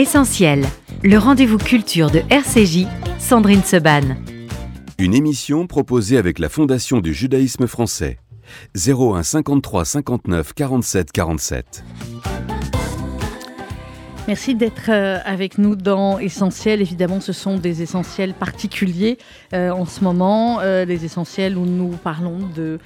Essentiel, le rendez-vous culture de RCJ, Sandrine Seban. Une émission proposée avec la Fondation du judaïsme français. 01 53 59 47 47. Merci d'être euh, avec nous dans Essentiel. Évidemment, ce sont des essentiels particuliers euh, en ce moment, euh, des essentiels où nous parlons de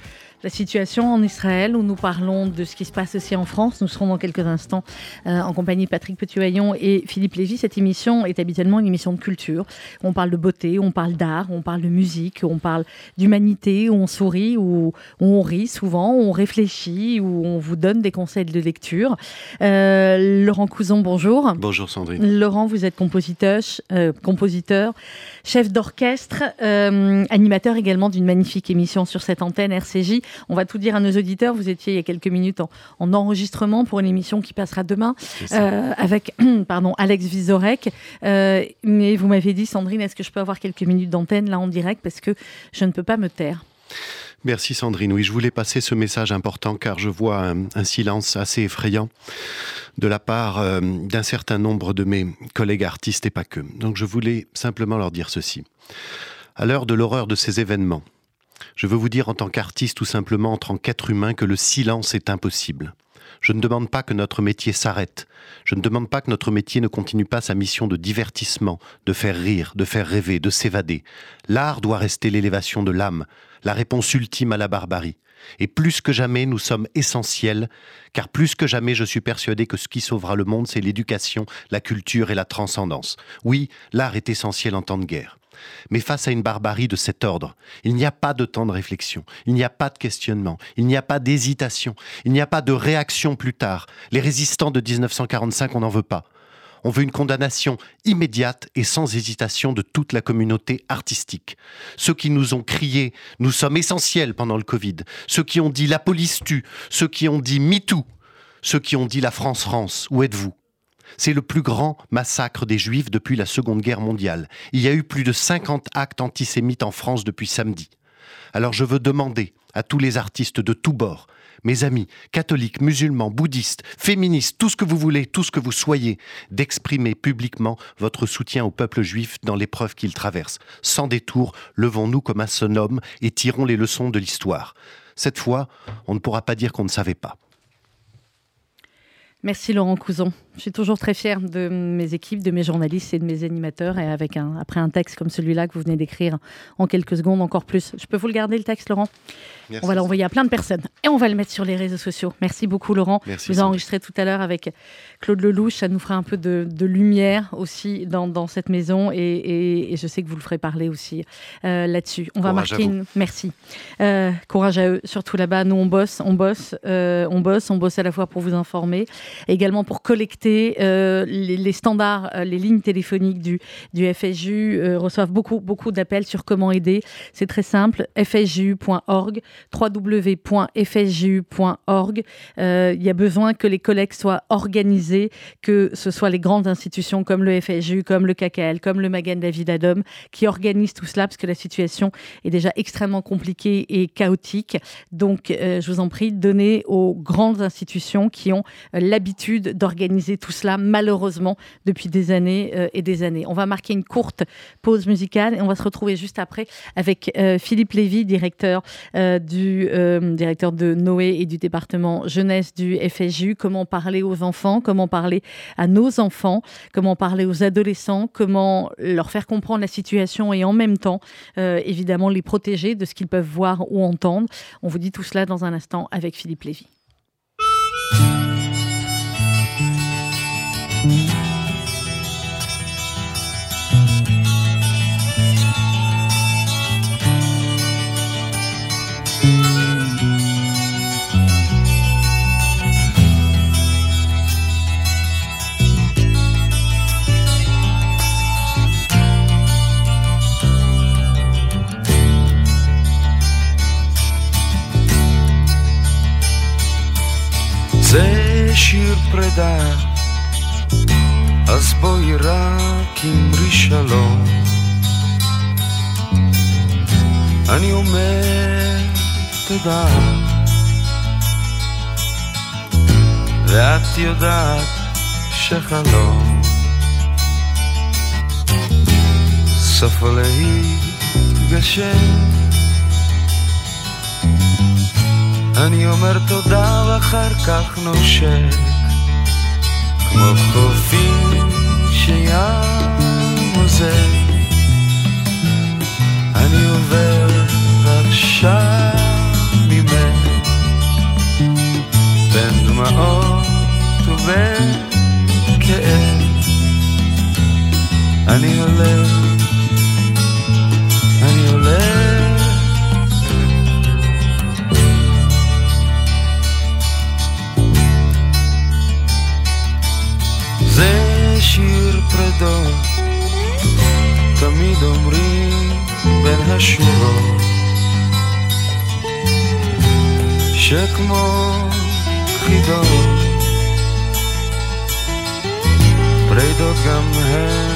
la situation en Israël, où nous parlons de ce qui se passe aussi en France. Nous serons dans quelques instants euh, en compagnie de Patrick Petitvaillon et Philippe Lévy. Cette émission est habituellement une émission de culture. On parle de beauté, on parle d'art, on parle de musique, on parle d'humanité, où on sourit, où, on rit souvent, où on réfléchit, où on vous donne des conseils de lecture. Euh, Laurent Couson, bonjour. Bonjour Sandrine. Laurent, vous êtes compositeur, euh, compositeur chef d'orchestre, animateur également d'une magnifique émission sur cette antenne RCJ. On va tout dire à nos auditeurs. Vous étiez il y a quelques minutes en, enregistrement pour une émission qui passera demain euh, avec pardon, Alex Vizorek. Euh, mais vous m'avez dit, Sandrine, est-ce que je peux avoir quelques minutes d'antenne là en direct parce que je ne peux pas me taire? Merci Sandrine. Oui, je voulais passer ce message important car je vois un, silence assez effrayant de la part euh, d'un certain nombre de mes collègues artistes et pas que. Donc je voulais simplement leur dire ceci. À l'heure de l'horreur de ces événements, je veux vous dire en tant qu'artiste ou simplement en tant qu'être humain que le silence est impossible. Je ne demande pas que notre métier s'arrête. Je ne demande pas que notre métier ne continue pas sa mission de divertissement, de faire rire, de faire rêver, de s'évader. L'art doit rester l'élévation de l'âme, la réponse ultime à la barbarie. Et plus que jamais, nous sommes essentiels, car plus que jamais, je suis persuadé que ce qui sauvera le monde, c'est l'éducation, la culture et la transcendance. Oui, l'art est essentiel en temps de guerre. Mais face à une barbarie de cet ordre, il n'y a pas de temps de réflexion, il n'y a pas de questionnement, il n'y a pas d'hésitation, il n'y a pas de réaction plus tard. Les résistants de 1945, on n'en veut pas. On veut une condamnation immédiate et sans hésitation de toute la communauté artistique. Ceux qui nous ont crié Nous sommes essentiels pendant le Covid, ceux qui ont dit La police tue, ceux qui ont dit MeToo, ceux qui ont dit La France France, où êtes-vous? C'est le plus grand massacre des Juifs depuis la Seconde Guerre mondiale. Il y a eu plus de 50 actes antisémites en France depuis samedi. Alors je veux demander à tous les artistes de tous bords, mes amis, catholiques, musulmans, bouddhistes, féministes, tout ce que vous voulez, tout ce que vous soyez, d'exprimer publiquement votre soutien au peuple juif dans l'épreuve qu'il traverse. Sans détour, levons-nous comme un seul homme et tirons les leçons de l'histoire. Cette fois, on ne pourra pas dire qu'on ne savait pas. Merci Laurent Couson. Je suis toujours très fière de mes équipes, de mes journalistes et de mes animateurs. Et avec un, après un texte comme celui-là que vous venez d'écrire en quelques secondes, encore plus. Je peux vous le garder, le texte, Laurent? On va l'envoyer à plein de personnes. Et on va le mettre sur les réseaux sociaux. Merci beaucoup, Laurent. Merci, vous enregistré tout à l'heure avec Claude Lelouch. Ça nous fera un peu de, lumière aussi dans, cette maison. Et, je sais que vous le ferez parler aussi euh, là-dessus. On va marquer une. Merci. Euh, courage à eux, surtout là-bas. Nous, on bosse, on bosse, euh, on bosse. On bosse à la fois pour vous informer, également pour collecter euh, les, standards, euh, les lignes téléphoniques du, du FSJU euh, reçoivent beaucoup, beaucoup d'appels sur comment aider. C'est très simple, fsju.org, www.fsju.org. Il y a besoin que les collectes soient organisées, que ce soit les grandes institutions comme le FSJU, comme le KKL, comme le Magan David Adom, qui organisent tout cela, parce que la situation est déjà extrêmement compliquée et chaotique. Donc, je vous en prie, donnez aux grandes institutions qui ont l'habitude d'organiser tout cela, malheureusement, depuis des années euh, et des années. On va marquer une courte pause musicale et on va se retrouver juste après avec euh, Philippe Lévy, directeur, euh, du, directeur de Noé et du département jeunesse du FSJU. Comment parler aux enfants, comment parler à nos enfants, comment parler aux adolescents, comment leur faire comprendre la situation et en même temps, évidemment, les protéger de ce qu'ils peuvent voir ou entendre. On vous dit tout cela dans un instant avec Philippe Lévy. שיר פרידה, אז בואי רק אמרי שלום. אני אומר תודה, ואת יודעת שחלום. סוף להתגשם אני אומר תודה ואחר כך נושק, כמו חופים שים עוזר. אני עובר עכשיו ממך, בין דמעות ובין כאב. אני הולך, אני הולך. זה שיר פרדות, תמיד אומרים בין השורות, שכמו חידות, פרדות גם הן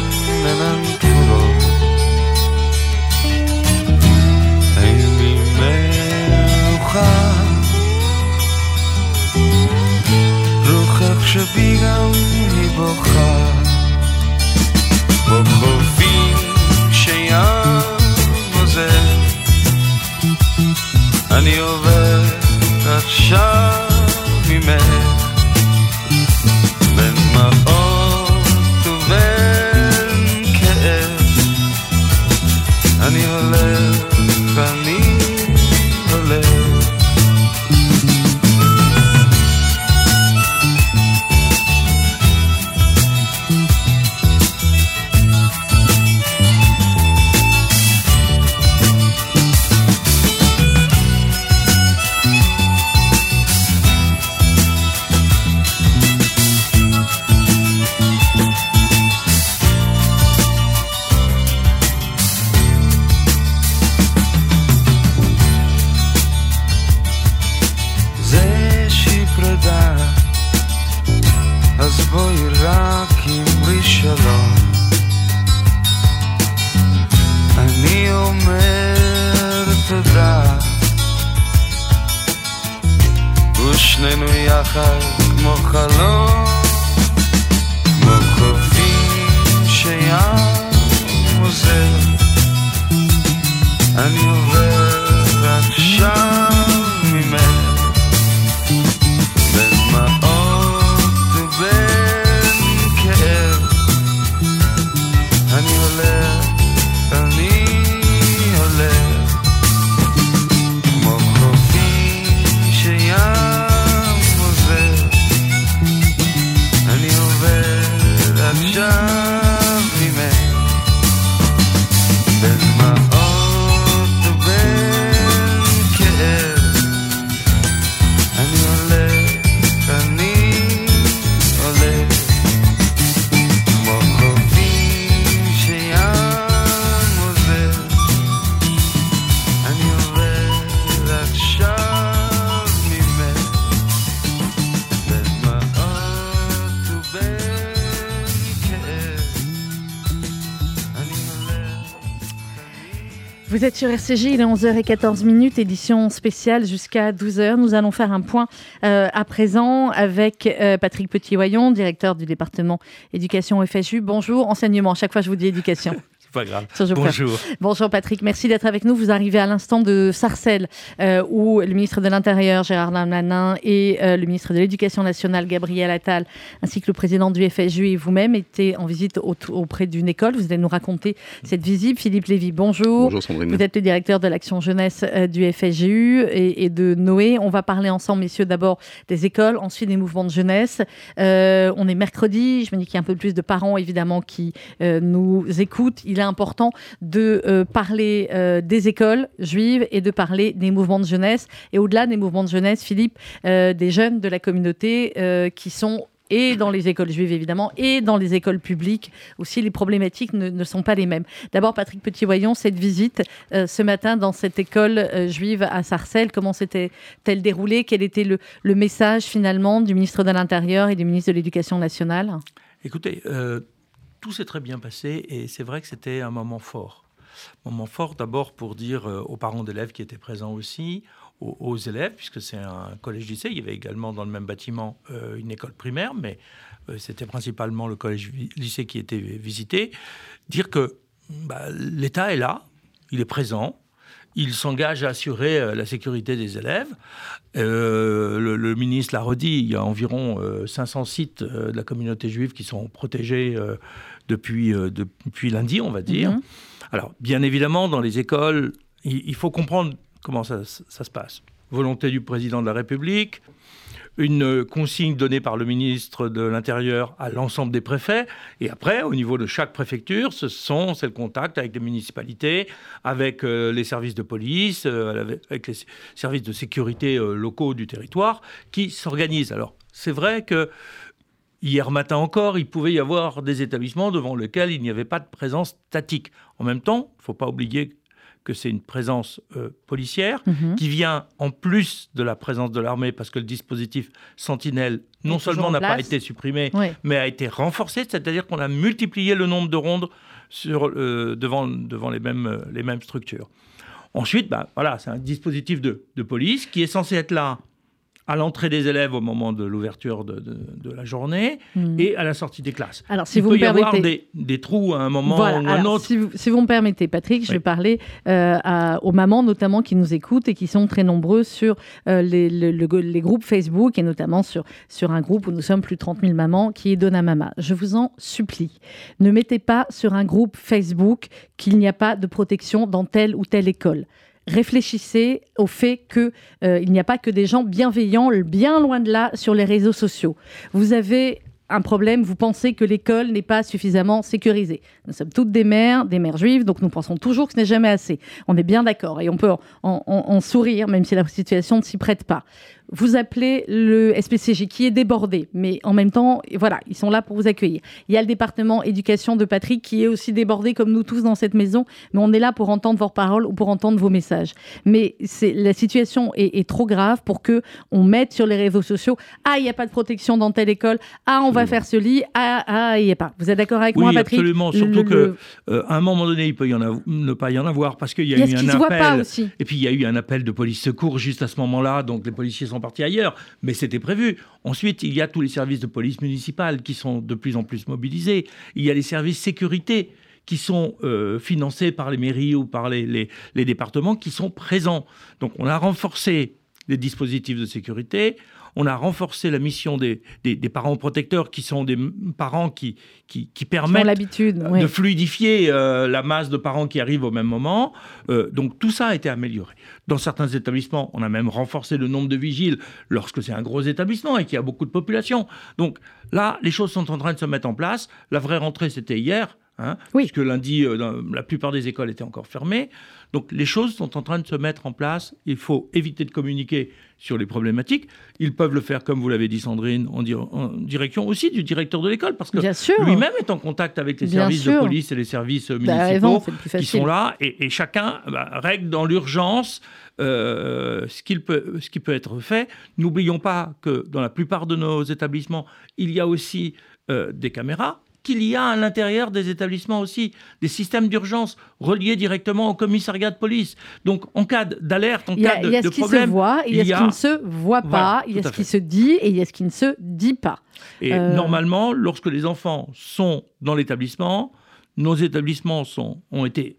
sur RCJ, il est 11h14 minutes, édition spéciale jusqu'à 12h. Nous allons faire un point euh, à présent avec euh, Patrick Petit-Wayon, directeur du département éducation FSU. Bonjour, enseignement. Chaque fois, je vous dis éducation. C'est pas grave. Bonjour. Bonjour Patrick, merci d'être avec nous. Vous arrivez à l'instant de Sarcelles, euh, où le ministre de l'Intérieur, Gérard Darmanin, et euh, le ministre de l'Éducation nationale, Gabriel Attal, ainsi que le président du FSU et vous-même étaient en visite au- auprès d'une école. Vous allez nous raconter cette visite. Philippe Lévy, bonjour. Bonjour Sandrine. Vous êtes le directeur de l'action jeunesse euh, du FSGU et, et de Noé. On va parler ensemble, messieurs, d'abord des écoles, ensuite des mouvements de jeunesse. Euh, on est mercredi, je me dis qu'il y a un peu plus de parents, évidemment, qui euh, nous écoutent. Il est important de euh, parler euh, des écoles juives et de parler des mouvements de jeunesse. Et au-delà des mouvements de jeunesse, Philippe, euh, des jeunes de la communauté qui sont et dans les écoles juives évidemment, et dans les écoles publiques aussi, les problématiques ne, sont pas les mêmes. D'abord, Patrick Petit-Voyons, cette visite ce matin dans cette école juive à Sarcelles, comment s'était-elle déroulée? Quel était le, message finalement du ministre de l'Intérieur et du ministre de l'Éducation nationale? Écoutez, tout s'est très bien passé et c'est vrai que c'était un moment fort. Moment fort d'abord pour dire euh, aux parents d'élèves qui étaient présents aussi, aux, élèves, puisque c'est un collège-lycée. Il y avait également dans le même bâtiment euh, une école primaire, mais euh, c'était principalement le collège-lycée qui était visité. Dire que bah, l'État est là, il est présent, il s'engage à assurer euh, la sécurité des élèves. Euh, le, le ministre l'a redit, il y a environ euh, 500 sites euh, de la communauté juive qui sont protégés depuis, depuis lundi, on va dire. Mhm. Alors, bien évidemment, dans les écoles, il, il faut comprendre comment ça, ça se passe. Volonté du président de la République, une euh, consigne donnée par le ministre de l'Intérieur à l'ensemble des préfets. Et après, au niveau de chaque préfecture, ce sont c'est le contact avec les municipalités, avec euh, les services de police, euh, avec- les services de sécurité locaux du territoire qui s'organisent. Alors, c'est vrai que Hier matin encore, il pouvait y avoir des établissements devant lesquels il n'y avait pas de présence statique. En même temps, il ne faut pas oublier que c'est une présence euh, policière Mhm. qui vient en plus de la présence de l'armée parce que le dispositif Sentinelle non seulement en n'a pas été supprimé, Oui. mais a été renforcé, c'est-à-dire qu'on a multiplié le nombre de rondes sur, euh, devant, devant les, mêmes, euh, les mêmes structures. Ensuite, bah, voilà, c'est un dispositif de, de police qui est censé être là à l'entrée des élèves au moment de l'ouverture de, de- de la journée Mhm. et à la sortie des classes. Alors, si Il vous peut me y avoir permettez. des, des trous à un moment Voilà, ou un alors, autre. si, vous, si vous me permettez, Patrick, je vais parler euh, à- aux mamans notamment qui nous écoutent et qui sont très nombreuses sur euh, les, le- le- les groupes Facebook et notamment sur, sur un groupe où nous sommes plus de 30 000 mamans qui est Donna Mama. Je vous en supplie, ne mettez pas sur un groupe Facebook qu'il n'y a pas de protection dans telle ou telle école. Réfléchissez au fait que euh, n'y a pas que des gens bienveillants, bien loin de là, sur les réseaux sociaux. Vous avez un problème, vous pensez que l'école n'est pas suffisamment sécurisée. Nous sommes toutes des mères, des mères juives, donc nous pensons toujours que ce n'est jamais assez. On est bien d'accord et on peut en sourire, même si la situation ne s'y prête pas. Vous appelez le SPCJ qui est débordé, mais en même temps, voilà, ils sont là pour vous accueillir. Il y a le département éducation de Patrick qui est aussi débordé comme nous tous dans cette maison, mais on est là pour entendre vos paroles ou pour entendre vos messages. Mais c'est la situation est, est trop grave pour que on mette sur les réseaux sociaux ah il n'y a pas de protection dans telle école, ah on va faire ce lit, ah ah il n'y a pas. Vous êtes d'accord avec Oui, moi, Patrick? absolument. Surtout le- que euh, à un moment donné, il peut y en avoir, ne pas y en avoir parce qu'il y a, y a eu un appel. Et puis il y a eu un appel de police secours juste à ce moment-là, donc les policiers sont partis ailleurs, mais c'était prévu. Ensuite, il y a tous les services de police municipale qui sont de plus en plus mobilisés. Il y a les services sécurité qui sont euh, financés par les mairies ou par les départements qui sont présents. Donc on a renforcé les dispositifs de sécurité. On a renforcé la mission des, des- des parents protecteurs qui sont des parents qui, qui, permettent l'habitude. de fluidifier euh, la masse de parents qui arrivent au même moment. Euh, donc tout ça a été amélioré. Dans certains établissements, on a même renforcé le nombre de vigiles lorsque c'est un gros établissement et qu'il y a beaucoup de population. Donc là, les choses sont en train de se mettre en place. La vraie rentrée, c'était hier. Hein, Oui. Puisque lundi, euh, la plupart des écoles étaient encore fermées. Donc les choses sont en train de se mettre en place. Il faut éviter de communiquer sur les problématiques. Ils peuvent le faire, comme vous l'avez dit Sandrine, en, dir- en direction aussi du directeur de l'école, parce que lui-même est en contact avec les Bien services de police et les services euh, avez municipaux le qui sont là et, et chacun bah, règle dans l'urgence euh, ce, qu'il peut, ce qui peut être fait. N'oublions pas que dans la plupart de nos établissements, il y a aussi euh, des caméras qu'il y a à l'intérieur des établissements aussi des systèmes d'urgence reliés directement au commissariat de police. Donc, en cas d'alerte, en cas de, il y a ce qui se problème, voit, il y a ce qui ne se voit Voilà, pas, il y a ce qui se dit et il y a ce qui ne se dit pas. Et Euh, normalement, lorsque les enfants sont dans l'établissement, nos établissements sont, ont été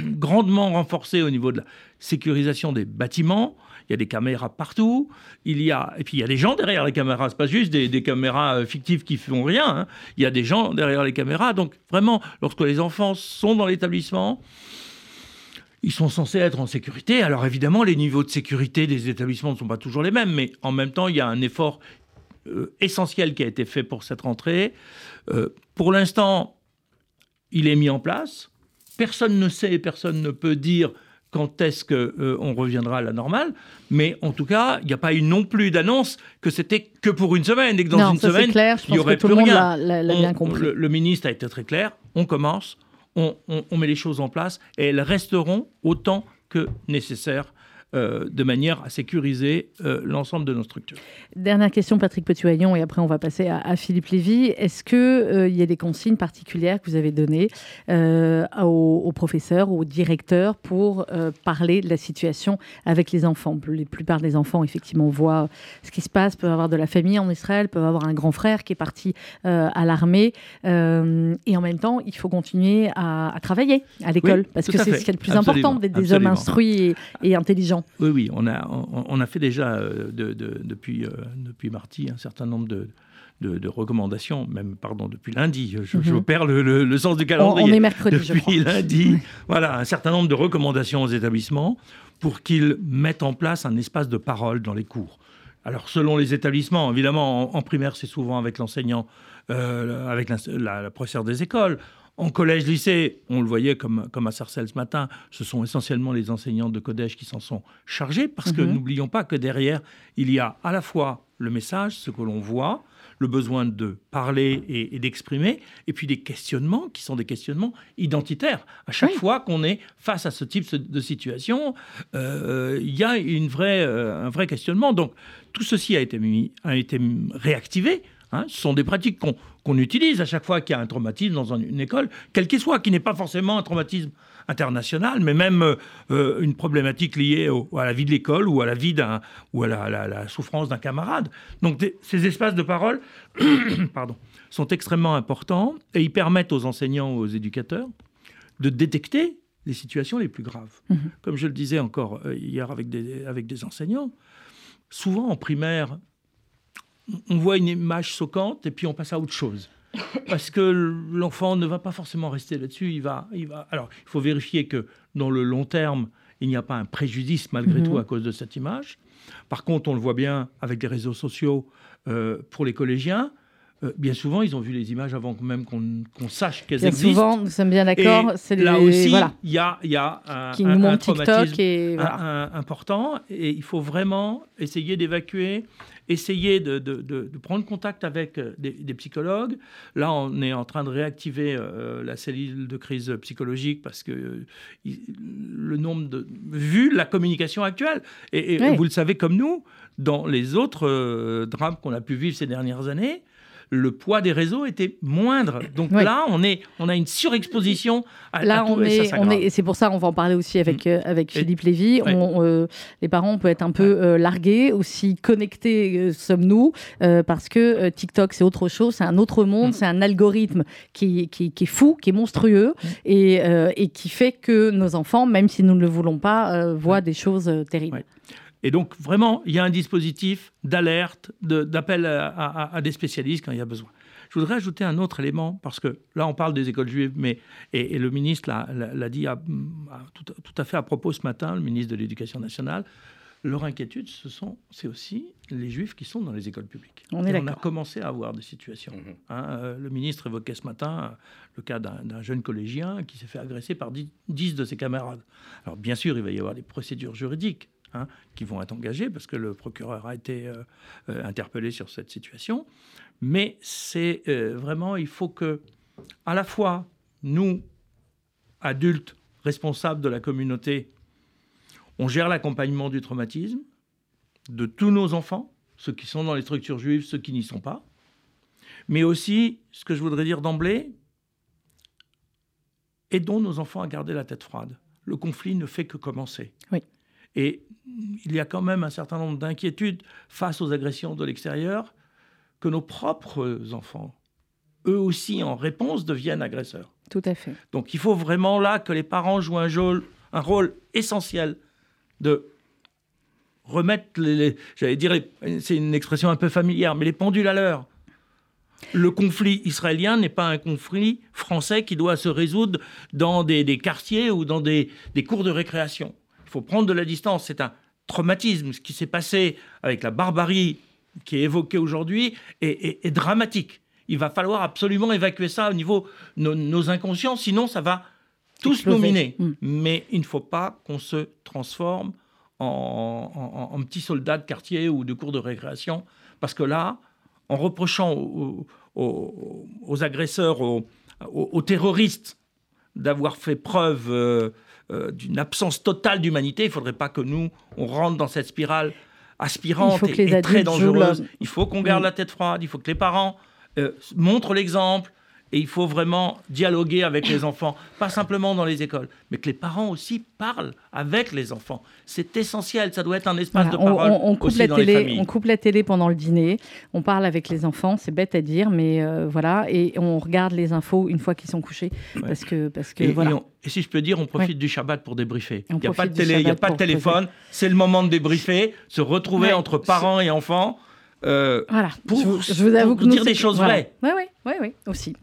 grandement renforcés au niveau de la sécurisation des bâtiments. Il y a des caméras partout. Il y a, et puis il y a des gens derrière les caméras. C'est pas juste des, caméras euh, fictives qui font rien. hein. Il y a des gens derrière les caméras. Donc vraiment, lorsque les enfants sont dans l'établissement, ils sont censés être en sécurité. Alors évidemment, les niveaux de sécurité des établissements ne sont pas toujours les mêmes, mais en même temps, il y a un effort euh, essentiel qui a été fait pour cette rentrée. Euh, pour l'instant, il est mis en place. Personne ne sait, personne ne peut dire quand est-ce qu'on reviendra à la normale. Mais en tout cas, il n'y a pas eu non plus d'annonce que c'était que pour une semaine et que dans non, une ça semaine, clair, je il y pense aurait que tout plus le monde rien. bien compris. Le, le ministre a été très clair. On commence, on, on- on met les choses en place et elles resteront autant que nécessaire euh, de manière à sécuriser euh, l'ensemble de nos structures. Dernière question, Patrick Petuaillon, et après on va passer à, à Philippe Lévy. Est-ce qu'il y a des consignes particulières que vous avez données euh, aux, aux professeurs, aux directeurs pour euh, parler de la situation avec les enfants? La plupart des enfants, effectivement, voient ce qui se passe, peuvent avoir de la famille en Israël, peuvent avoir un grand frère qui est parti euh, à l'armée, euh, et en même temps, il faut continuer à, à travailler à l'école, parce que c'est ce qui est le plus Absolument, important, d'être des hommes instruits et, et intelligents. Oui, oui, on a, on, on a fait déjà euh, de- de- depuis, euh, depuis mardi un certain nombre de, de, de recommandations, même, pardon, depuis lundi. Je, je Mhm. perds le, le- le sens du calendrier. on est mercredi, je crois. depuis lundi, voilà, un certain nombre de recommandations aux établissements pour qu'ils mettent en place un espace de parole dans les cours. Alors, selon les établissements, évidemment, en, en primaire, c'est souvent avec l'enseignant, euh, avec la professeure des écoles. En collège, lycée, on le voyait comme, comme à Sarcelles ce matin, ce sont essentiellement les enseignants de collège qui s'en sont chargés, parce que Mhm. n'oublions pas que derrière, il y a à la fois le message, ce que l'on voit, le besoin de parler et, et d'exprimer, et puis des questionnements qui sont des questionnements identitaires. À chaque Oui. fois qu'on est face à ce type de situation, euh, il y a une vraie, euh, un vrai questionnement. Donc tout ceci a été, mis, a été réactivé. hein. ce sont des pratiques qu'on qu'on utilise à chaque fois qu'il y a un traumatisme dans un- une école, quel qu'il soit, qui n'est pas forcément un traumatisme international, mais même euh, euh, une problématique liée au- à la vie de l'école ou à la vie d'un ou à la, la- la souffrance d'un camarade. Donc des- ces espaces de parole, pardon, sont extrêmement importants et ils permettent aux enseignants, aux éducateurs, de détecter les situations les plus graves. Mhm. Comme je le disais encore euh, hier avec des, avec des enseignants, souvent en primaire, on voit une image choquante et puis on passe à autre chose. Parce que l'enfant ne va pas forcément rester là-dessus. Il va, il va. Alors, il faut vérifier que dans le long terme, il n'y a pas un préjudice malgré Mhm. tout à cause de cette image. Par contre, on le voit bien avec les réseaux sociaux euh, pour les collégiens. Euh, bien souvent, ils ont vu les images avant même qu'on sache qu'elles Bien existent. souvent, nous sommes bien d'accord, là les- aussi, voilà, il y a, y a un, qui un- un traumatisme et un- voilà. un- important et il faut vraiment essayer d'évacuer, essayer de, de- de- de prendre contact avec euh, des, des psychologues. Là, on est en train de réactiver euh, la cellule de crise psychologique parce que euh, il- le nombre de... Vu la communication actuelle, et, et Oui. vous le savez comme nous, dans les autres drames qu'on a pu vivre ces dernières années, le poids des réseaux était moindre. Donc Oui. là, on, est, on a une surexposition à, à Là, tout on et ça est, on est, et c'est pour ça, on va en parler aussi avec, euh, avec Et- Philippe Lévy. Ouais. On, euh, les parents, on peut être un peu euh, largués, aussi connectés sommes-nous, parce que TikTok, c'est autre chose, c'est un autre monde, Mm. c'est un algorithme qui, qui, qui est fou, qui est monstrueux, Mm. et, et qui fait que nos enfants, même si nous ne le voulons pas, voient des choses terribles. Ouais. Et donc, vraiment, il y a un dispositif d'alerte, de- d'appel à, à- à des spécialistes quand il y a besoin. Je voudrais ajouter un autre élément, parce que là, on parle des écoles juives, mais, et, et le ministre l'a- dit à- à- tout, tout à fait à propos ce matin, le ministre de l'Éducation nationale, leur inquiétude, ce sont, c'est aussi les juifs qui sont dans les écoles publiques. On est Et on a commencé à avoir des situations. hein. Euh, le ministre évoquait ce matin euh, le cas d'un jeune collégien qui s'est fait agresser par dix- 10 de ses camarades. Alors bien sûr, il va y avoir des procédures juridiques hein, qui vont être engagées parce que le procureur a été euh, euh, interpellé sur cette situation. Mais c'est euh, vraiment, il faut que, à la fois, nous, adultes, responsables de la communauté, on gère l'accompagnement du traumatisme de tous nos enfants, ceux qui sont dans les structures juives, ceux qui n'y sont pas. Mais aussi, ce que je voudrais dire d'emblée, aidons nos enfants à garder la tête froide. Le conflit ne fait que commencer. Oui. Et il y a quand même un certain nombre d'inquiétudes face aux agressions de l'extérieur que nos propres enfants, eux aussi, en réponse, deviennent agresseurs. Tout à fait. Donc il faut vraiment là que les parents jouent un, rôle essentiel de remettre les, les- j'allais dire, c'est une expression un peu familière, mais les pendules à l'heure. Le conflit israélien n'est pas un conflit français qui doit se résoudre dans des, des quartiers ou dans des, des cours de récréation. Faut prendre de la distance. C'est un traumatisme. Ce qui s'est passé avec la barbarie qui est évoquée aujourd'hui est, est- est dramatique. Il va falloir absolument évacuer ça au niveau de nos, nos inconscients, sinon ça va tous nous miner. Mm. Mais il ne faut pas qu'on se transforme en, en, en petits soldats de quartier ou de cours de récréation, parce que là, en reprochant aux, aux- aux agresseurs, aux terroristes d'avoir fait preuve euh, euh, d'une absence totale d'humanité. Il ne faudrait pas que nous, on rentre dans cette spirale aspirante et, très dangereuse. Il faut qu'on garde Mm. la tête froide, il faut que les parents euh, montrent l'exemple. Et il faut vraiment dialoguer avec les enfants, pas simplement dans les écoles, mais que les parents aussi parlent avec les enfants. C'est essentiel, ça doit être un espace Voilà, de on, parole on- coupe aussi la dans les télé, familles. on coupe la télé pendant le dîner, on parle avec les enfants, c'est bête à dire, mais euh, voilà, et on regarde les infos une fois qu'ils sont couchés, Ouais. parce que parce que Et, voilà. et on- et si je peux dire, on profite du Shabbat pour débriefer. Il n'y a pas de télé, il n'y a pas de téléphone. C'est le moment de débriefer, se retrouver Ouais. entre parents et enfants. euh, Voilà, pour- je, vous- je vous avoue pour que nous, dire des choses voilà. vraies. Oui, oui, oui, oui, aussi.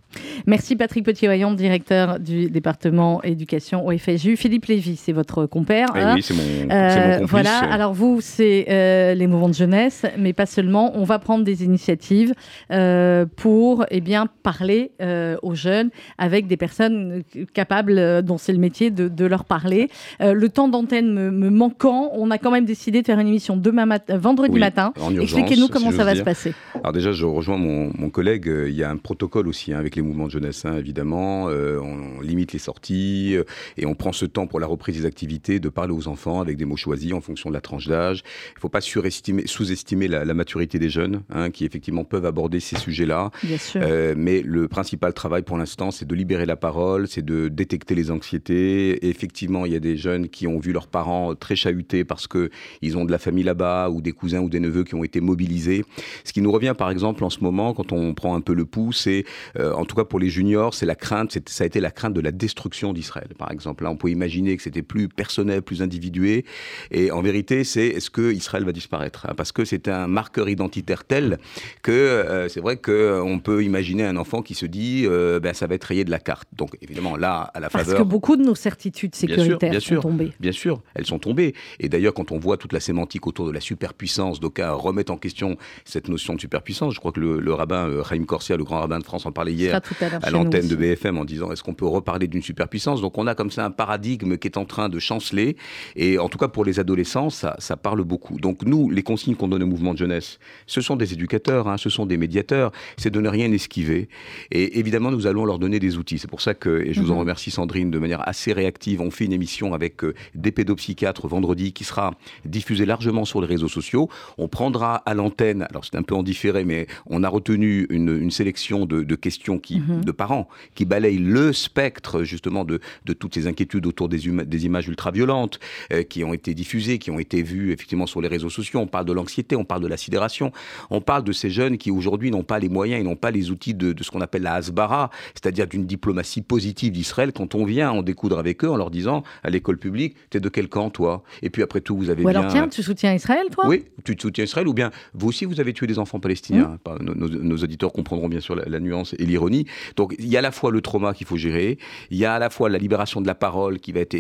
Merci Patrick Petit-Vaillant, directeur du département éducation au FSU. Philippe Lévy, c'est votre compère. Eh hein oui, c'est mon, Euh, mon voilà, alors vous, c'est euh, les mouvements de jeunesse, mais pas seulement. On va prendre des initiatives euh, pour eh bien, parler euh, aux jeunes avec des personnes capables, dont c'est le métier, de, de leur parler. Le temps d'antenne me, me manquant, on a quand même décidé de faire une émission demain mat- vendredi Oui, matin. Expliquez-nous comment si ça va se passer. Alors déjà, je rejoins mon, mon collègue. Il y a un protocole aussi hein, avec les mouvements de jeunesse, hein, évidemment. Euh, on, on limite les sorties euh, et on prend ce temps pour la reprise des activités de parler aux enfants avec des mots choisis en fonction de la tranche d'âge. Il ne faut pas surestimer, sous-estimer la, la maturité des jeunes hein, qui effectivement peuvent aborder ces sujets-là. Euh, mais le principal travail pour l'instant, c'est de libérer la parole, c'est de détecter les anxiétés. Et effectivement, il y a des jeunes qui ont vu leurs parents très chahutés parce que ils ont de la famille là-bas ou des cousins ou des neveux qui ont été mobilisés. Ce qui nous revient, par exemple, en ce moment, quand on prend un peu le pouls, c'est, euh, en tout cas pour les juniors, c'est la crainte, ça a été la crainte de la destruction d'Israël, par exemple. Là, on peut imaginer que c'était plus personnel, plus individué. Et en vérité, c'est est-ce que Israël va disparaître hein? Parce que c'est un marqueur identitaire tel que euh, c'est vrai qu'on peut imaginer un enfant qui se dit euh, ben, ça va être rayé de la carte. Donc évidemment, là, à la Parce faveur. que beaucoup de nos certitudes Bien sûr, sécuritaires bien sont sûr. tombées. Bien sûr, elles sont tombées. Et d'ailleurs, quand on voit toute la sémantique autour de la superpuissance, d'aucuns remettent en question cette notion de superpuissance. Je crois que le, le rabbin euh, Chaim Corsia, le grand rabbin de France, en parlait hier à l'antenne de. BFM en disant est-ce qu'on peut reparler d'une superpuissance? Donc on a comme ça un paradigme qui est en train de chanceler. Et en tout cas pour les adolescents, ça, ça parle beaucoup. Donc nous, les consignes qu'on donne au mouvement de jeunesse, ce sont des éducateurs, hein, ce sont des médiateurs, c'est de ne rien esquiver. Et évidemment, nous allons leur donner des outils. C'est pour ça que, et je vous en Mhm. remercie Sandrine, de manière assez réactive, on fait une émission avec euh, des pédopsychiatres vendredi qui sera diffusée largement sur les réseaux sociaux. On prendra à l'antenne, alors c'est un peu en différé, mais on a retenu une, une sélection de, de questions qui, Mhm. de parents qui balayent le spectre justement de, de toutes ces inquiétudes autour des, images ultra-violentes euh, qui ont été diffusées, qui ont été vues effectivement sur les réseaux sociaux. On parle de l'anxiété, on parle de la sidération, on parle de ces jeunes qui aujourd'hui n'ont pas les moyens, ils n'ont pas les outils de, de ce qu'on appelle la hasbara, c'est-à-dire d'une diplomatie positive d'Israël. Quand on vient en découdre avec eux en leur disant à l'école publique, t'es de quel camp toi? Et puis après tout, vous avez Ou bien... alors, tiens, tu soutiens Israël, toi? Oui, tu te soutiens Israël ou bien vous aussi vous avez tué des enfants palestiniens. Nos, nos- nos auditeurs comprendront bien sûr la, nuance et l'ironie. Donc il y a à la fois le trauma qu'il faut gérer, il y a à la fois la libération de la parole qui va être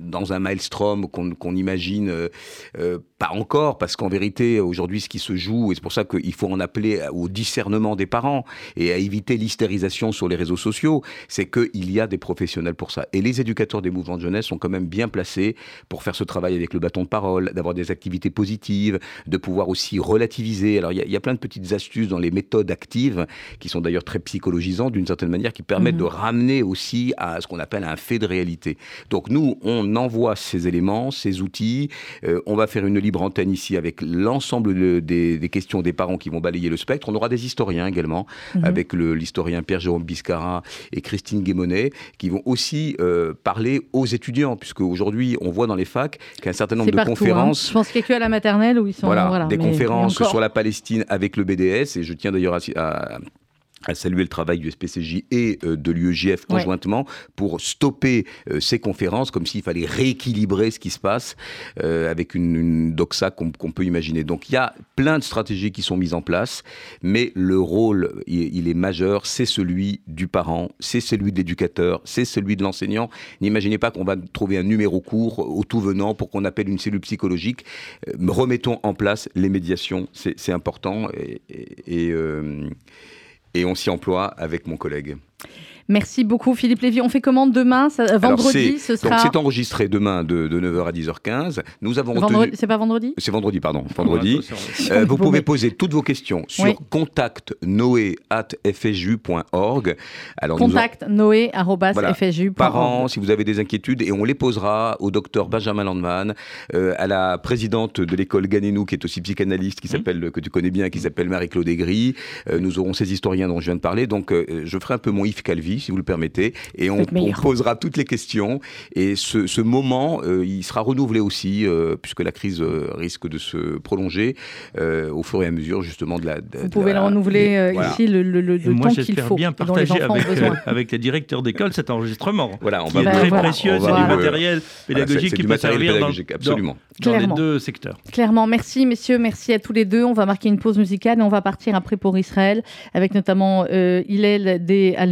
dans un maelstrom qu'on qu'on imagine euh, euh, pas encore parce qu'en vérité aujourd'hui ce qui se joue et c'est pour ça qu'il faut en appeler au discernement des parents et à éviter l'hystérisation sur les réseaux sociaux, c'est qu'il y a des professionnels pour ça. Et les éducateurs des mouvements de jeunesse sont quand même bien placés pour faire ce travail avec le bâton de parole, d'avoir des activités positives, de pouvoir aussi relativiser. Alors il y, y a plein de petites astuces dans les méthodes actives qui sont d'ailleurs très psychologisantes d'une certaine manière, qui permettent Mhm. de ramener aussi à ce qu'on appelle un fait de réalité. Donc nous, on envoie ces éléments, ces outils. Euh, on va faire une libre antenne ici avec l'ensemble de- des, des questions des parents qui vont balayer le spectre. On aura des historiens également, Mhm. avec l'historien Pierre-Jérôme Biscara et Christine Guémonet, qui vont aussi euh, parler aux étudiants, puisque aujourd'hui, on voit dans les facs qu'un certain nombre de partout. hein. conférences Je pense qu'il n'y a que à la maternelle où ils sont. voilà, voilà, des mais conférences encore. sur la Palestine avec le BDS, et je tiens d'ailleurs à, à- à saluer le travail du SPCJ et euh, de l'UEJF Ouais. conjointement pour stopper euh, ces conférences, comme s'il fallait rééquilibrer ce qui se passe euh, avec une, une doxa qu'on qu'on peut imaginer. Donc il y a plein de stratégies qui sont mises en place, mais le rôle, il, il est majeur, c'est celui du parent, c'est celui de l'éducateur, c'est celui de l'enseignant. N'imaginez pas qu'on va trouver un numéro court au tout venant pour qu'on appelle une cellule psychologique. Euh, remettons en place les médiations, c'est c'est important et, et- et, euh, et on s'y emploie avec mon collègue. Merci beaucoup Philippe Lévy. On fait comment demain Ça- euh, Alors, Vendredi, c'est- ce Donc sera. c'est enregistré demain de, de 9h à 10h15. Nous avons retenu... C'est pas vendredi? C'est vendredi, pardon. Vendredi. Euh, vous pouvez poser toutes vos questions sur Oui. contact noé@fju.org. Alors nous en- Contact noé.fju. par an, si vous avez des inquiétudes, et on les posera au docteur Benjamin Landman, euh, à la présidente de l'école Ganenou, qui est aussi psychanalyste, Mmh. qui s'appelle, que tu connais bien, qui s'appelle Marie-Claude Aigri. Euh, nous aurons ces historiens dont je viens de parler. Donc, euh, je ferai un peu mon Yves Calvi, si vous le permettez, et on, posera toutes les questions. Et ce, ce moment, euh, il sera renouvelé aussi, euh, puisque la crise euh, risque de se prolonger euh, au fur et à mesure, justement, de la. de- Vous de pouvez la- le renouveler euh, Voilà. ici le, le- le- temps qu'il j'espère faut bien partager avec, euh, les directeurs d'école cet enregistrement. Voilà, on qui va est très voilà. précieux, c'est du matériel Voilà, pédagogique qui peut servir dans, absolument. dans les deux secteurs. Clairement, merci messieurs, merci à tous les deux. On va marquer une pause musicale et on va partir après pour Israël avec notamment euh, Hillel des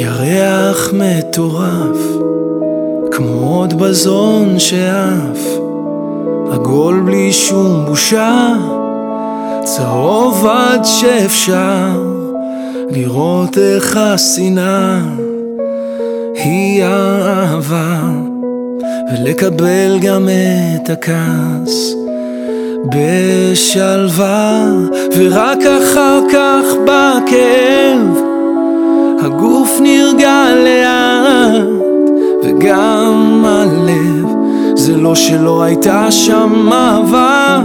ירח מטורף כמו עוד בזון שעף, עגול בלי שום בושה, צהוב עד שאפשר לראות איך השנאה היא האהבה, ולקבל גם את הכעס בשלווה, ורק אחר כך בכאב הגוף נרגע לאט וגם הלב. זה לא שלא הייתה שם אהבה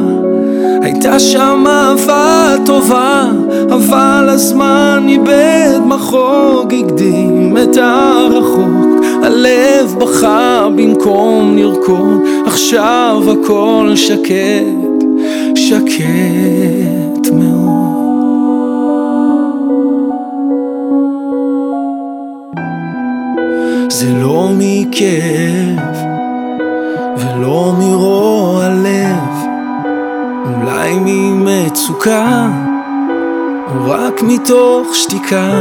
הייתה שם אהבה טובה אבל הזמן איבד מחוג הקדים את הרחוק. הלב בכה במקום לרקוד עכשיו הכל שקט שקט מאוד זה לא מכאב ולא מרוע לב, אולי ממצוקה, או רק מתוך שתיקה,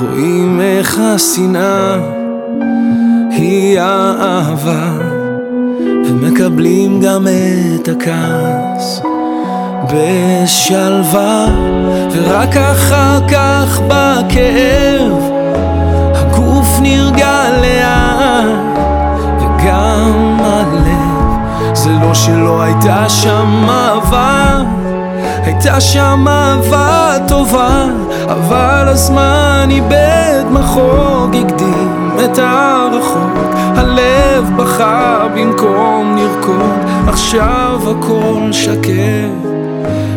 רואים איך השנאה היא האהבה, ומקבלים גם את הכעס. בשלווה, ורק אחר כך בכאב הגוף נרגע לאט וגם הלב. זה לא שלא הייתה שם אהבה הייתה שם אהבה טובה אבל הזמן איבד מחוג הקדים את הרחוק. הלב בכה במקום לרקוד עכשיו הכל שקט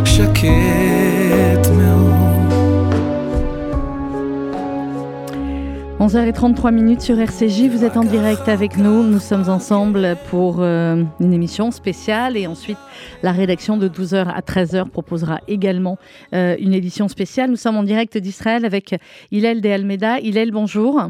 שקט 11h33 minutes sur RCJ, vous êtes en direct avec nous. Nous sommes ensemble pour euh, une émission spéciale et ensuite la rédaction de 12h à 13h proposera également euh, une édition spéciale. Nous sommes en direct d'Israël avec Hillel de Almeida. Hillel, bonjour.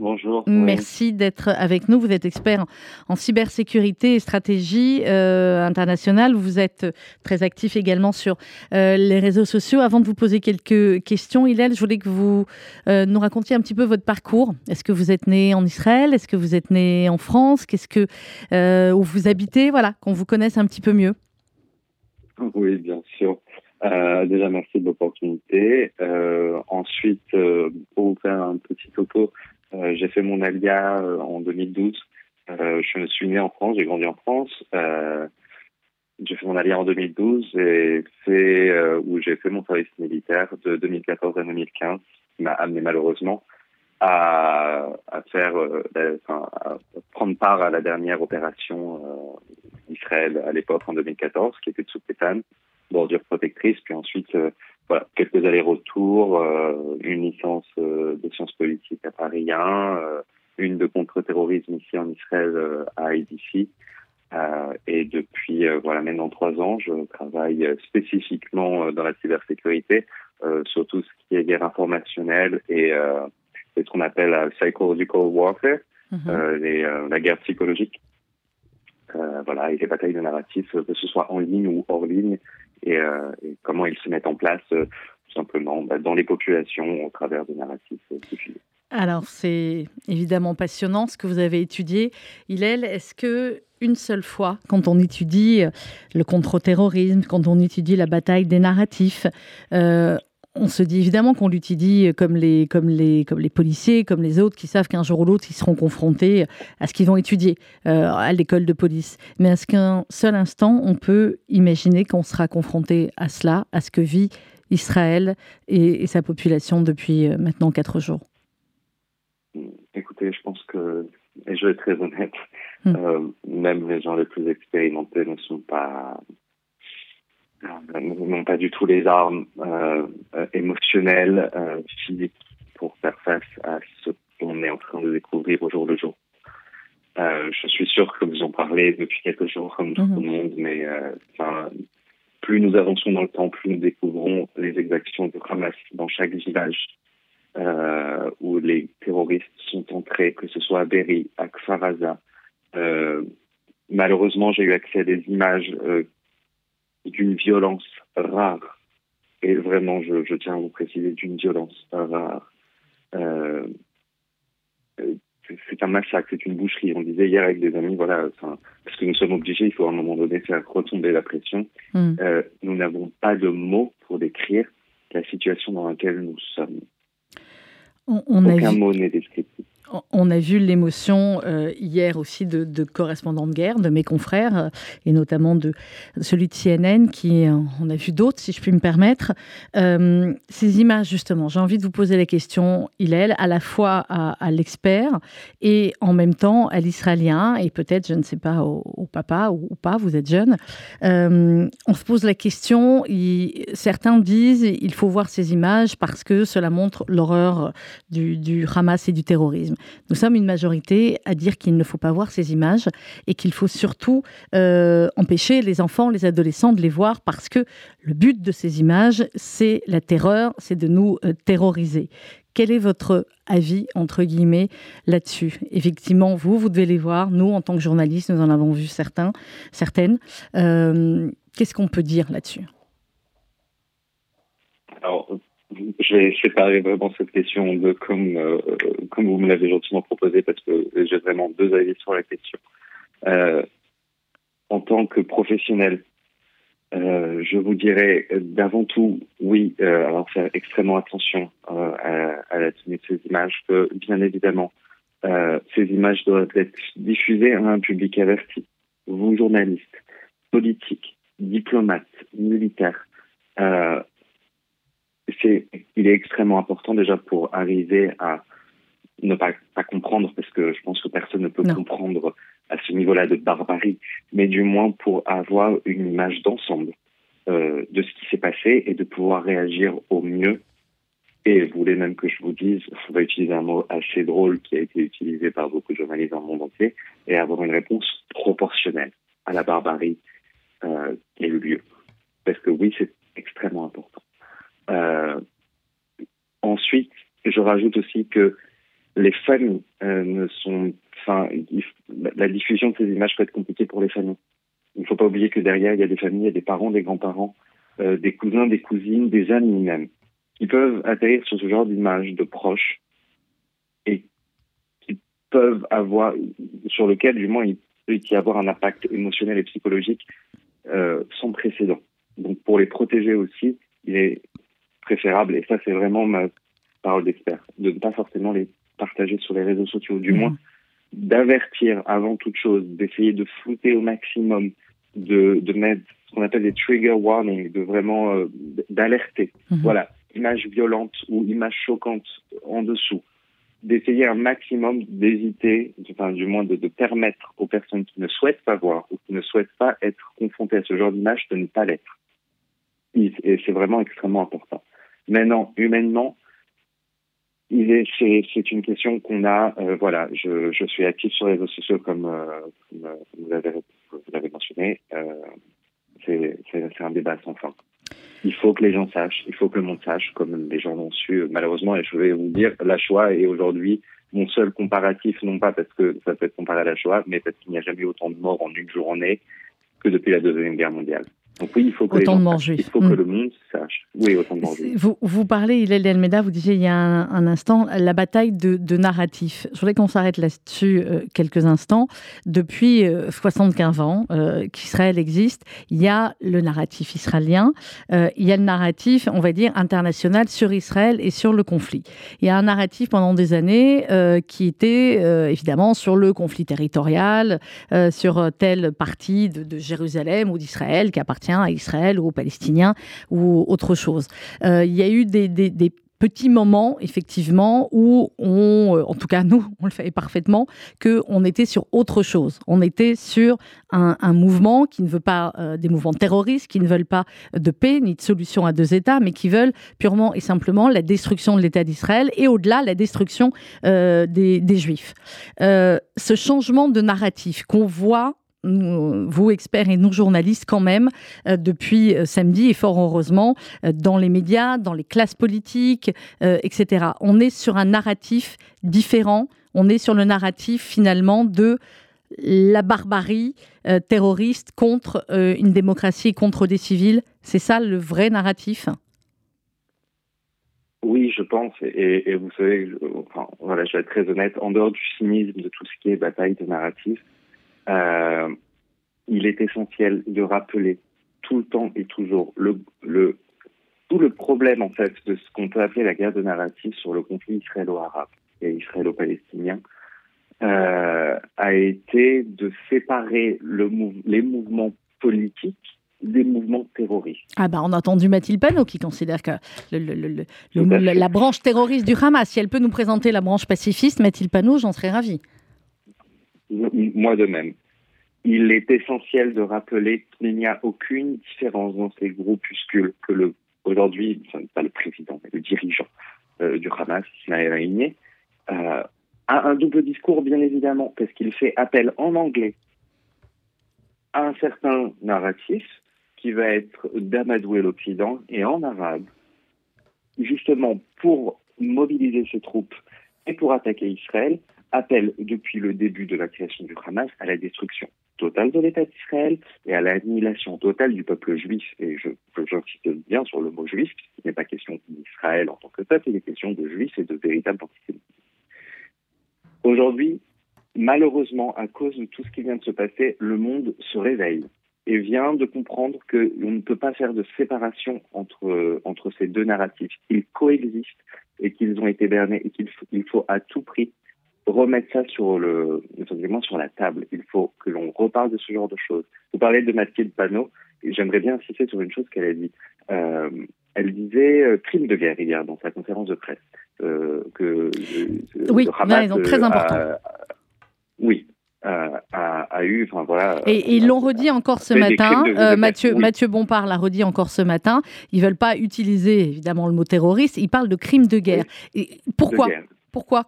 Bonjour. Merci d'être avec nous. Vous êtes expert en cybersécurité et stratégie euh, internationale. Vous êtes très actif également sur euh, les réseaux sociaux. Avant de vous poser quelques questions, Hillel, je voulais que vous euh, nous racontiez un petit peu votre parcours. Est-ce que vous êtes né en Israël? Est-ce que vous êtes né en France? Qu'est-ce que où vous habitez? Voilà, qu'on vous connaisse un petit peu mieux. Oui, bien sûr. Euh, déjà, merci de l'opportunité. Euh, ensuite, euh, pour vous faire un petit topo, j'ai fait mon alia euh, en 2012. Euh, je suis né en France, j'ai grandi en France. Euh, j'ai fait mon alia en 2012 et euh, où j'ai fait mon service militaire de 2014 à 2015, qui m'a amené malheureusement à, à faire, euh, enfin, à prendre part à la dernière opération euh, d'Israël à l'époque en 2014, qui était de Soukhetan, bordure protectrice, puis ensuite euh, voilà, quelques allers-retours, euh, une licence euh, de sciences politiques à Paris 1, euh, une de contre-terrorisme ici en Israël euh, à IDC. Euh, et depuis euh, voilà maintenant trois ans, je travaille spécifiquement euh, dans la cybersécurité euh, sur tout ce qui est guerre informationnelle et, euh, et ce qu'on appelle euh, psychological warfare, Mhm. euh, les, euh, la guerre psychologique. Euh, voilà, et les batailles de narratifs, euh, que ce soit en ligne ou hors ligne, et, euh, comment ils se mettent en place tout simplement bah, dans les populations au travers des narratifs. Alors, c'est évidemment passionnant ce que vous avez étudié. Hillel, est-ce que une seule fois, quand on étudie le contre-terrorisme, quand on étudie la bataille des narratifs, on se dit évidemment qu'on l'étudie comme les, comme, les, comme les policiers, comme les autres qui savent qu'un jour ou l'autre, ils seront confrontés à ce qu'ils vont étudier euh, à l'école de police. Mais est-ce qu'un seul instant, on peut imaginer qu'on sera confronté à cela, à ce que vit Israël et, et sa population depuis euh, maintenant quatre jours? Écoutez, je pense que, et je vais être très honnête, Hmm. euh, même les gens les plus expérimentés ne sont pas, n'ont pas du tout les armes euh, euh, émotionnelles, euh, physiques pour faire face à ce qu'on est en train de découvrir au jour le jour. Euh, je suis sûr que vous en parlez depuis quelques jours, comme tout Mhm. le monde, mais euh, plus nous avançons dans le temps, plus nous découvrons les exactions de Hamas dans chaque village euh, où les terroristes sont entrés, que ce soit à Berry, à Kfaraza. Euh, malheureusement, j'ai eu accès à des images euh, d'une violence rare. Et vraiment, je, je tiens à vous préciser, d'une violence rare. Euh, euh, c'est- un massacre, c'est une boucherie. On disait hier avec des amis, voilà, parce que nous sommes obligés, il faut à un moment donné faire retomber la pression. Hmm. Euh, nous n'avons pas de mots pour décrire la situation dans laquelle nous sommes. On, on a Aucun vu, mot n'est descriptif. On a vu l'émotion euh, hier aussi de, correspondants de guerre, de mes confrères, euh, et notamment de celui de CNN, qui, euh, on a vu d'autres, si je puis me permettre. Ces images, justement, j'ai envie de vous poser la question, Hillel, à la fois à, l'expert et en même temps à l'israélien, et peut-être, je ne sais pas, au, papa ou, pas, vous êtes jeune. On se pose la question, certains disent il faut voir ces images parce que cela montre l'horreur du, du Hamas et du terrorisme. Nous sommes une majorité à dire qu'il ne faut pas voir ces images et qu'il faut surtout euh, empêcher les enfants, les adolescents de les voir parce que le but de ces images, c'est la terreur, c'est de nous euh, terroriser. Quel est votre avis, entre guillemets, là-dessus? Effectivement, vous, vous devez les voir. Nous, en tant que journalistes, nous en avons vu certains, certaines. Euh, Qu'est-ce qu'on peut dire là-dessus Alors, je vais séparer vraiment cette question de comme, euh, comme vous me l'avez gentiment proposé parce que j'ai vraiment deux avis sur la question. Euh, en tant que professionnel, euh, je vous dirais d'avant tout, oui, euh, alors faire extrêmement attention euh, à, à la tenue de ces images, que bien évidemment, euh, ces images doivent être diffusées à un public averti. Vous, journalistes, politiques, diplomates, militaires, c'est, il est extrêmement important déjà pour arriver à ne pas, pas comprendre, parce que je pense que personne ne peut Non. comprendre à ce niveau-là de barbarie, mais du moins pour avoir une image d'ensemble euh, de ce qui s'est passé et de pouvoir réagir au mieux. Et vous voulez même que je vous dise, on va utiliser un mot assez drôle qui a été utilisé par beaucoup de journalistes dans le monde entier, et avoir une réponse proportionnelle à la barbarie euh, qui a eu lieu. Parce que oui, c'est extrêmement important. Euh, ensuite, je rajoute aussi que les familles euh, ne sont, enfin, la diffusion de ces images peut être compliquée pour les familles. Il ne faut pas oublier que derrière, il y a des familles, il y a des parents, des grands-parents, euh, des cousins, des cousines, des amis même, qui peuvent atterrir sur ce genre d'images de proches et qui peuvent avoir, sur lequel du moins il peut y avoir un impact émotionnel et psychologique euh, sans précédent. Donc pour les protéger aussi, il est préférable, et ça c'est vraiment ma parole d'expert, de ne pas forcément les partager sur les réseaux sociaux, du Mhm. moins d'avertir avant toute chose, d'essayer de flouter au maximum, de, de mettre ce qu'on appelle des trigger warnings, de vraiment euh, d'alerter. Mhm. Voilà, images violentes ou images choquantes en dessous. D'essayer un maximum d'éviter, enfin du moins de, de permettre aux personnes qui ne souhaitent pas voir ou qui ne souhaitent pas être confrontées à ce genre d'image de ne pas l'être. Et c'est vraiment extrêmement important. Maintenant, humainement, c'est, une question qu'on a. euh, voilà, je, je suis actif sur les réseaux sociaux comme, euh, comme, euh, vous, avez, vous l'avez mentionné. Euh, c'est un débat sans fin. Il faut que les gens sachent, il faut que le monde sache, comme les gens l'ont su malheureusement. Et je vais vous dire, la Shoah est aujourd'hui mon seul comparatif, non pas parce que ça peut être comparé à la Shoah, mais parce qu'il n'y a jamais eu autant de morts en une journée que depuis la Deuxième Guerre mondiale. Donc oui, il faut que Autant de juifs. Il faut que Mm. le monde sache. Oui, autant de juifs. Vous, vous parlez, Hillel Almeida, vous disiez il y a un, un instant, la bataille de, de narratifs. Je voudrais qu'on s'arrête là-dessus euh, quelques instants. Depuis euh, 75 ans euh, qu'Israël existe, il y a le narratif israélien, euh, il y a le narratif, on va dire, international sur Israël et sur le conflit. Il y a un narratif pendant des années euh, qui était évidemment sur le conflit territorial, sur telle partie de, de Jérusalem ou d'Israël qui appartient à Israël ou aux Palestiniens ou autre chose. Euh, il y a eu des, des- des petits moments, effectivement, où on, euh, en tout cas nous, on le fait parfaitement, qu'on était sur autre chose. On était sur un, mouvement qui ne veut pas euh, des mouvements terroristes, qui ne veulent pas de paix ni de solution à deux États, mais qui veulent purement et simplement la destruction de l'État d'Israël et au-delà la destruction des, Juifs. Ce changement de narratif qu'on voit vous experts et nous journalistes quand même euh, depuis euh, samedi et fort heureusement euh, dans les médias, dans les classes politiques, etc. On est sur un narratif différent. On est sur le narratif finalement de la barbarie terroriste contre une démocratie et contre des civils. C'est ça le vrai narratif? Oui, je pense, et, vous savez, enfin, voilà, je vais être très honnête, en dehors du cynisme de tout ce qui est bataille de narratif, euh, il est essentiel de rappeler tout le temps et toujours le, le, tout le problème en fait de ce qu'on peut appeler la guerre de narratif sur le conflit israélo-arabe et israélo-palestinien euh, a été de séparer le mou- les mouvements politiques des mouvements terroristes. Ah bah on a entendu Mathilde Panot qui considère que le- le- le- la branche terroriste du Hamas, si elle peut nous présenter la branche pacifiste, Mathilde Panot, j'en serais ravie. Moi de même. Il est essentiel de rappeler qu'il n'y a aucune différence dans ces groupuscules que le aujourd'hui, pas le président, mais le dirigeant euh, du Hamas, Ismaël Haniyeh, euh, a un double discours bien évidemment parce qu'il fait appel en anglais à un certain narratif qui va être d'amadouer l'Occident et en arabe, justement pour mobiliser ses troupes et pour attaquer Israël, appelle depuis le début de la création du Hamas à la destruction totale de l'État d'Israël et à l'annihilation totale du peuple juif. Et je, j'insiste bien sur le mot juif, puisqu'il n'est pas question d'Israël en tant que peuple, il est question de juifs et de véritables antisémites. Aujourd'hui, malheureusement, à cause de tout ce qui vient de se passer, le monde se réveille et vient de comprendre qu'on ne peut pas faire de séparation entre, entre ces deux narratifs. Ils coexistent et qu'ils ont été bernés et qu'il faut, il faut à tout prix remettre ça sur le, sur la table. Il faut que l'on reparle de ce genre de choses. Vous parlez de Mathilde Panot, j'aimerais bien insister sur une chose qu'elle a dit. Euh, elle disait euh, crime de guerre hier dans sa conférence de presse. Euh, que Oui, Hamas, non, très important. a- oui, a, a, a eu, enfin voilà. Et, ils l'ont redit encore ce matin. euh, Mathieu, oui. Mathieu Bompard l'a redit encore ce matin. Ils veulent pas utiliser évidemment le mot terroriste. Ils parlent de crimes de guerre. Et pourquoi de guerre. Pourquoi?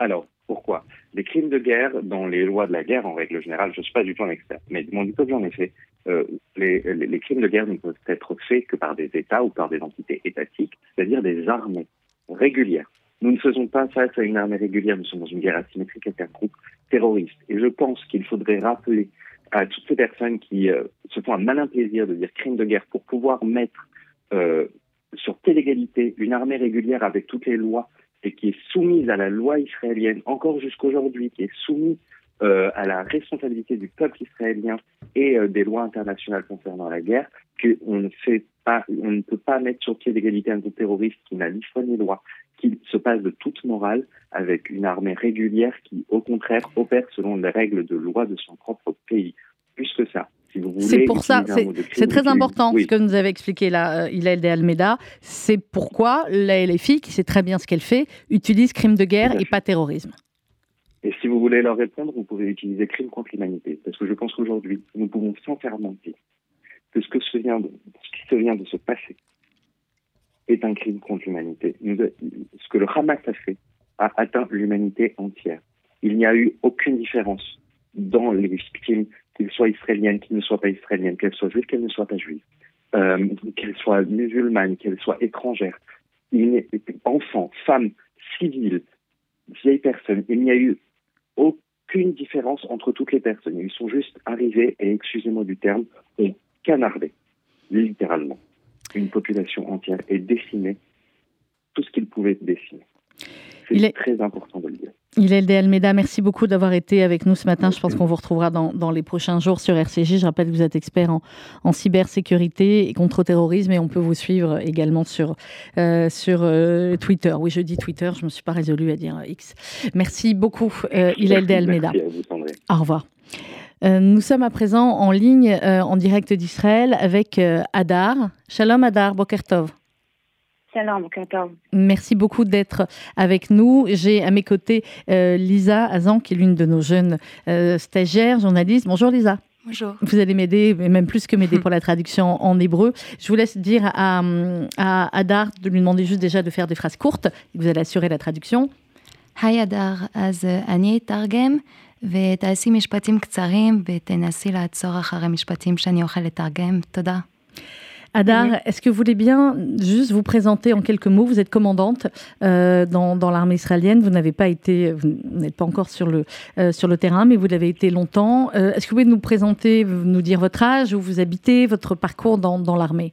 Alors, pourquoi? Les crimes de guerre, dans les lois de la guerre, en règle générale, je ne suis pas du tout un expert, mais du peu que j'en ai fait, euh, les, crimes de guerre ne peuvent être faits que par des États ou par des entités étatiques, c'est-à-dire des armées régulières. Nous ne faisons pas face à une armée régulière, nous sommes dans une guerre asymétrique avec un groupe terroriste. Et je pense qu'il faudrait rappeler à toutes ces personnes qui euh, se font un malin plaisir de dire crime de guerre pour pouvoir mettre euh, sur telle égalité une armée régulière avec toutes les lois et qui est soumise à la loi israélienne encore jusqu'aujourd'hui, qui est soumise euh, à la responsabilité du peuple israélien et euh, des lois internationales concernant la guerre, qu'on ne fait pas, on ne peut pas mettre sur pied d'égalité un groupe terroriste qui n'a ni foi ni loi, qui se passe de toute morale avec une armée régulière qui, au contraire, opère selon les règles de loi de son propre pays. Plus que ça. Si C'est pour ça, c'est très important oui. ce que nous avez expliqué là, euh, Hillel de Almeida. C'est pourquoi la LFI, qui sait très bien ce qu'elle fait, utilise crime de guerre et pas terrorisme. Et si vous voulez leur répondre, vous pouvez utiliser crime contre l'humanité. Parce que je pense qu'aujourd'hui, nous pouvons sincèrement dire que ce, que se vient de, ce qui se vient de se passer est un crime contre l'humanité. Ce que le Hamas a fait a atteint l'humanité entière. Il n'y a eu aucune différence dans les victimes, qu'elles soient israéliennes, qu'elles ne soient pas israéliennes, qu'elles soient juives, qu'elles ne soient pas juives. euh, qu'elles soient musulmanes, qu'elles soient étrangères, enfants, femmes, civils, vieilles personnes, il n'y a eu aucune différence entre toutes les personnes. Ils sont juste arrivés et, excusez-moi du terme, ont canardé, littéralement. Une population entière et décimé tout ce qu'ils pouvaient décimer. C'est est- très important de le dire. Le Almeida, merci beaucoup d'avoir été avec nous ce matin. Je pense qu'on vous retrouvera dans, dans les prochains jours sur RCJ. Je rappelle que vous êtes expert en, en cybersécurité et contre-terrorisme et on peut vous suivre également sur, euh, sur euh, Twitter. Oui, je dis Twitter, je ne me suis pas résolue à dire X. Merci beaucoup, euh, Hillel de Almeida. Merci à vous, Sandrine. Au revoir. Euh, nous sommes à présent en ligne, en direct d'Israël, avec Adar. Shalom Adar, Bokertov. Shalom, בוקר טוב. Merci beaucoup d'être avec nous. J'ai à mes côtés euh, Lisa Azan, qui est l'une de nos jeunes euh, stagiaires, journalistes. Bonjour Lisa. Bonjour. Vous allez m'aider, et même plus que m'aider pour la traduction en hébreu. Je vous laisse dire à, à Adar de lui demander juste déjà de faire des phrases courtes. Vous allez assurer la traduction. היי אדר, אז אה, אני אתרגם, ותעשי משפטים קצרים, ותנסי לעצור אחרי משפטים שאני אוכל לתרגם. תודה. Adar, est-ce que vous voulez bien juste vous présenter en quelques mots Vous êtes commandante euh, dans, dans l'armée israélienne. Vous n'avez pas été, vous n'êtes pas encore sur le euh, sur le terrain, mais vous l'avez été longtemps. Euh, est-ce que vous pouvez nous présenter, nous dire votre âge, où vous habitez, votre parcours dans, dans l'armée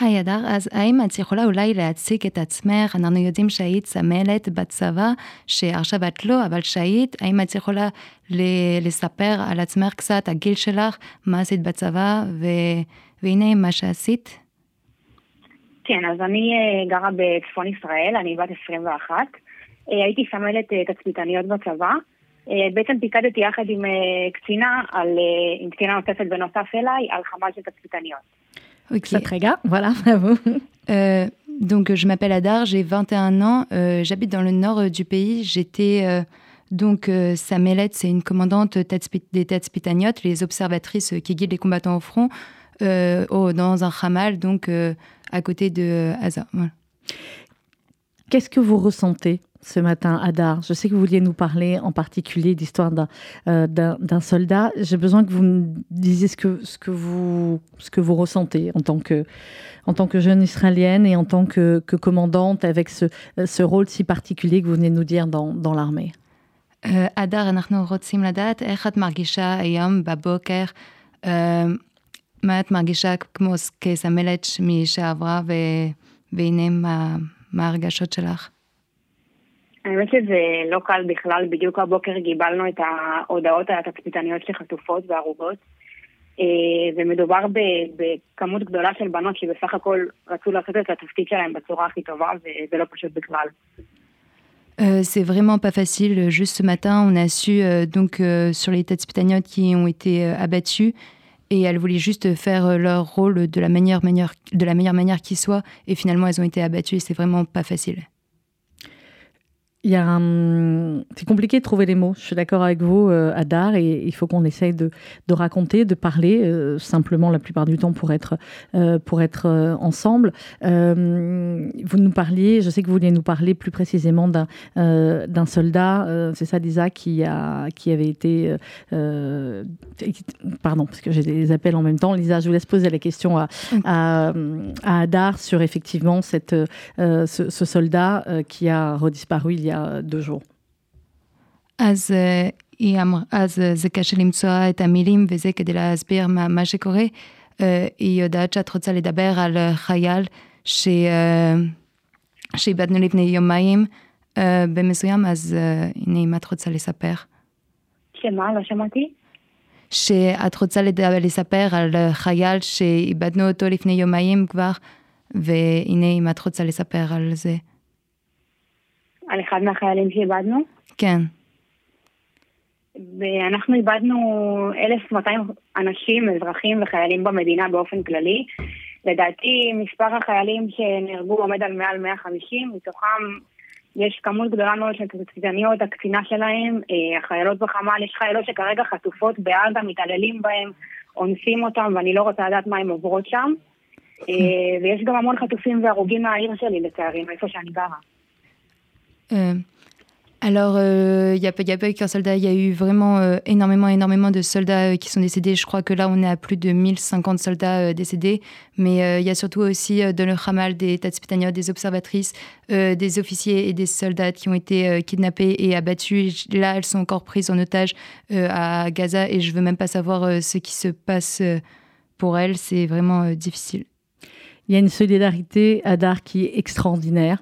היי אדר, אז האם את יכולה אולי להציג את עצמך? אנחנו יודעים שהיית סמלת בצבא, שעכשיו את לא, אבל שהיית, האם את יכולה ל- לספר על עצמך קצת, הגיל שלך, מה עשית בצבא, ו... והנה מה שעשית? כן, אז אני אה, גרה בצפון ישראל, אני בת 21. אה, הייתי סמלת אה, תצפיתניות בצבא. אה, בעצם פיקדתי יחד עם אה, קצינה, על, אה, עם קצינה נוספת בנוסף אליי, על חמ"ל של תצפיתניות. Ok. Ça très gars, voilà, bravo. Euh, donc, je m'appelle Adar, j'ai 21 ans, euh, j'habite dans le nord euh, du pays. J'étais euh, donc euh, Samelet, c'est une commandante Tetspit- des Tetspitaniot, les observatrices euh, qui guident les combattants au front, euh, au- dans un hamal, donc euh, à côté de euh, Haza. Voilà. Qu'est-ce que vous ressentez ce matin, Adar Je sais que vous vouliez nous parler en particulier d'histoire d'un euh, d'un- d'un soldat. J'ai besoin que vous me disiez ce que, ce que, vous, ce que vous ressentez en tant que, en tant que jeune israélienne et en tant que, que commandante avec ce, ce rôle si particulier que vous venez de nous dire dans, dans l'armée. אה, אדר, אנחנו רוצים לדעת איך את מרגישה היום בבוקר, אה, מה את מרגישה כמו ס- כסמלת ש- משעברה, ו- והנה מה, מה הרגשות שלך. האמת שזה לא קל בכלל, בדיוק הבוקר קיבלנו את ההודעות על התצפיתניות שחטופות והרוגות. אה, ומדובר ב- בכמות גדולה של בנות שבסך הכל רצו לעשות את התפקיד שלהם בצורה הכי טובה, וזה לא פשוט בכלל. Euh, c'est vraiment pas facile. Juste ce matin, on a su euh, donc euh, sur les têtes spitaniotes qui ont été euh, abattues et elles voulaient juste faire euh, leur rôle de la meilleure manière, de la meilleure manière qui soit. Et finalement, elles ont été abattues. C'est vraiment pas facile. Il y a un- C'est compliqué de trouver les mots. Je suis d'accord avec vous, euh, Adar, et il faut qu'on essaye de, de raconter, de parler, euh, simplement la plupart du temps pour être, euh, pour être euh, ensemble. Vous nous parliez, je sais que vous vouliez nous parler plus précisément d'un d'un soldat, c'est ça, Lisa, qui, a, qui avait été. pardon, parce que j'ai des appels en même temps. Lisa, je vous laisse poser la question à, à, à Adar sur effectivement cette, ce, ce soldat qui a redisparu il y a deux jours. אז, אה, היא אמר, אז אה, זה קשה למצוא את המילים וזה כדי להסביר מה, מה שקורה. אה, היא יודעת שאת רוצה לדבר על חייל ש, אה, שאיבדנו לפני יומיים אה, במסוים, אז אה, הנה אם את רוצה לספר. שמה? לא שמעתי? שאת רוצה לדבר, לספר על חייל שאיבדנו אותו לפני יומיים כבר, והנה אם את רוצה לספר על זה. על אחד מהחיילים שאיבדנו? כן. ואנחנו איבדנו 1,200 אנשים, אזרחים וחיילים במדינה באופן כללי. לדעתי מספר החיילים שנהרגו עומד על מעל 150, מתוכם יש כמות גדולה מאוד של תצפיתניות, הקצינה שלהם, אה, החיילות בחמ"ל, יש חיילות שכרגע חטופות בעזה, מתעללים בהן, אונסים אותם, ואני לא רוצה לדעת מה הן עוברות שם. אה, ויש גם המון חטופים והרוגים מהעיר שלי, לצערי, מאיפה שאני גרה. אה, Alors, il n'y a, pas- eu qu'un soldat, il y a eu vraiment euh, énormément, énormément de soldats euh, qui sont décédés. Je crois que là, on est à plus de 1050 soldats euh, décédés. Mais euh, il y a surtout aussi euh, dans le Hamal des Tatspitaniot, des observatrices, euh, des officiers et des soldats qui ont été euh, kidnappés et abattus. Là, elles sont encore prises en otage euh, à Gaza et je veux même pas savoir euh, ce qui se passe euh, pour elles. C'est vraiment euh, difficile. Il y a une solidarité, Adar, qui est extraordinaire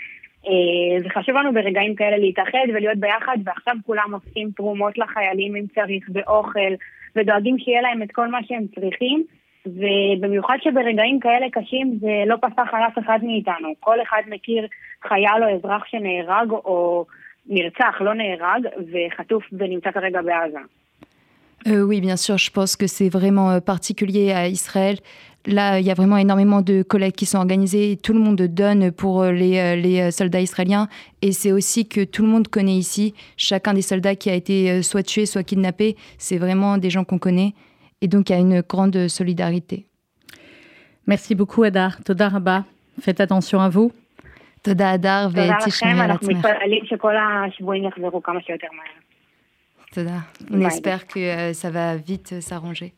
אה, זה חשוב לנו ברגעים כאלה להתאחד ולהיות ביחד, ועכשיו כולם עושים תרומות לחיילים אם צריך, באוכל, ודואגים שיהיה להם את כל מה שהם צריכים. ובמיוחד שברגעים כאלה קשים זה לא פסח על אף אחד מאיתנו. כל אחד מכיר חייל או אזרח שנהרג או נרצח, לא נהרג, וחטוף ונמצא כרגע בעזה. Euh, oui, bien sûr, je pense que c'est vraiment euh, particulier à Israël. Là, il y a vraiment énormément de collègues qui sont organisés et tout le monde donne pour euh, les, euh, les euh, soldats israéliens. Et c'est aussi que tout le monde connaît ici. Chacun des soldats qui a été euh, soit tué, soit kidnappé, c'est vraiment des gens qu'on connaît. Et donc, il y a une grande solidarité. Merci beaucoup, Adar. Toda Rabba. Faites attention à vous. תודה, הדר, תודה ותשמעי לכם, על אנחנו עצמך. מתפללים שכל השבויים יחזרו כמה שיותר מהר. תודה. On Bye. espère que euh, ça va vite euh, s'arranger.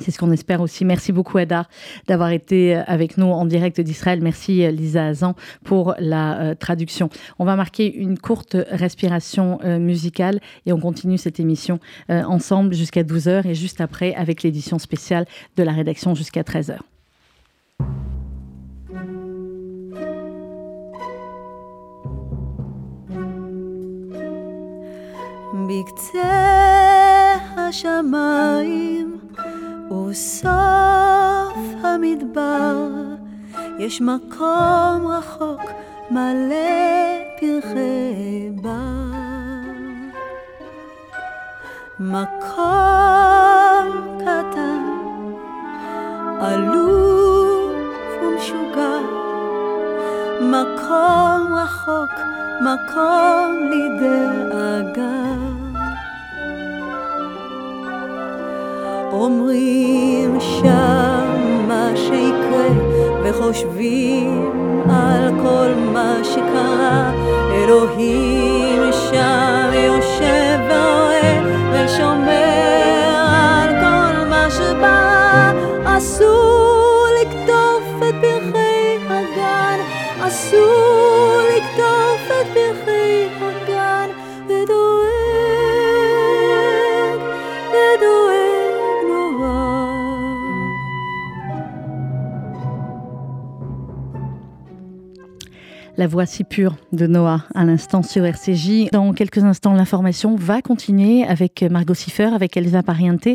C'est ce qu'on espère aussi. Merci beaucoup, Adar, d'avoir été euh, avec nous en direct d'Israël. Merci, euh, Lisa Azan, pour la euh, traduction. On va marquer une courte respiration euh, musicale et on continue cette émission euh, ensemble jusqu'à 12h et juste après avec l'édition spéciale de la rédaction jusqu'à 13h. בקצה השמיים וסוף המדבר יש מקום רחוק מלא פרחי בר. מקום קטן, עלוב ומשוגע, מקום רחוק, מקום לדאגה. אומרים שם מה שיקרה, וחושבים על כל מה שקרה. אלוהים שם יושב ורואה, ושומר על כל מה שבא. אסור לקטוף את פרחי La voix si pure de Noah à l'instant sur RCJ. Dans quelques instants, l'information va continuer avec Margot Siffer, avec Elsa Pariente,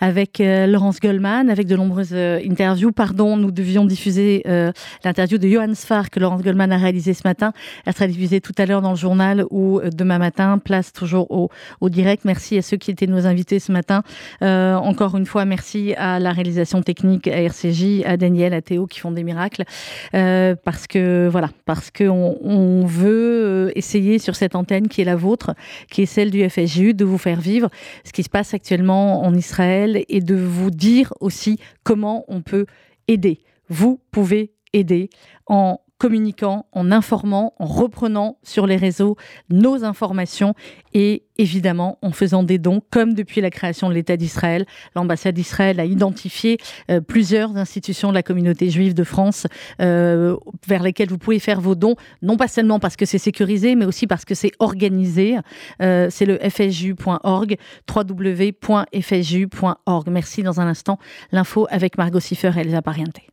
avec euh, Laurence Goldman, avec de nombreuses euh, interviews. Pardon, nous devions diffuser euh, l'interview de Johan Sfar que Laurence Goldman a réalisée ce matin. Elle sera diffusée tout à l'heure dans le journal ou demain matin. Place toujours au, direct. Merci à ceux qui étaient nos invités ce matin. Encore une fois, merci à la réalisation technique, à RCJ, à Daniel, à Théo qui font des miracles. Parce que voilà, parce on veut euh, essayer sur cette antenne qui est la vôtre, qui est celle du FSJU, de vous faire vivre ce qui se passe actuellement en Israël et de vous dire aussi comment on peut aider. Vous pouvez aider en communiquant, en informant, en reprenant sur les réseaux nos informations et évidemment en faisant des dons, comme depuis la création de l'État d'Israël. L'ambassade d'Israël a identifié euh, plusieurs institutions de la communauté juive de France euh, vers lesquelles vous pouvez faire vos dons, non pas seulement parce que c'est sécurisé, mais aussi parce que c'est organisé. Euh, c'est le fsju.org, www.fsju.org. Merci dans un instant. L'info avec Margot Siffer et Elsa Pariente.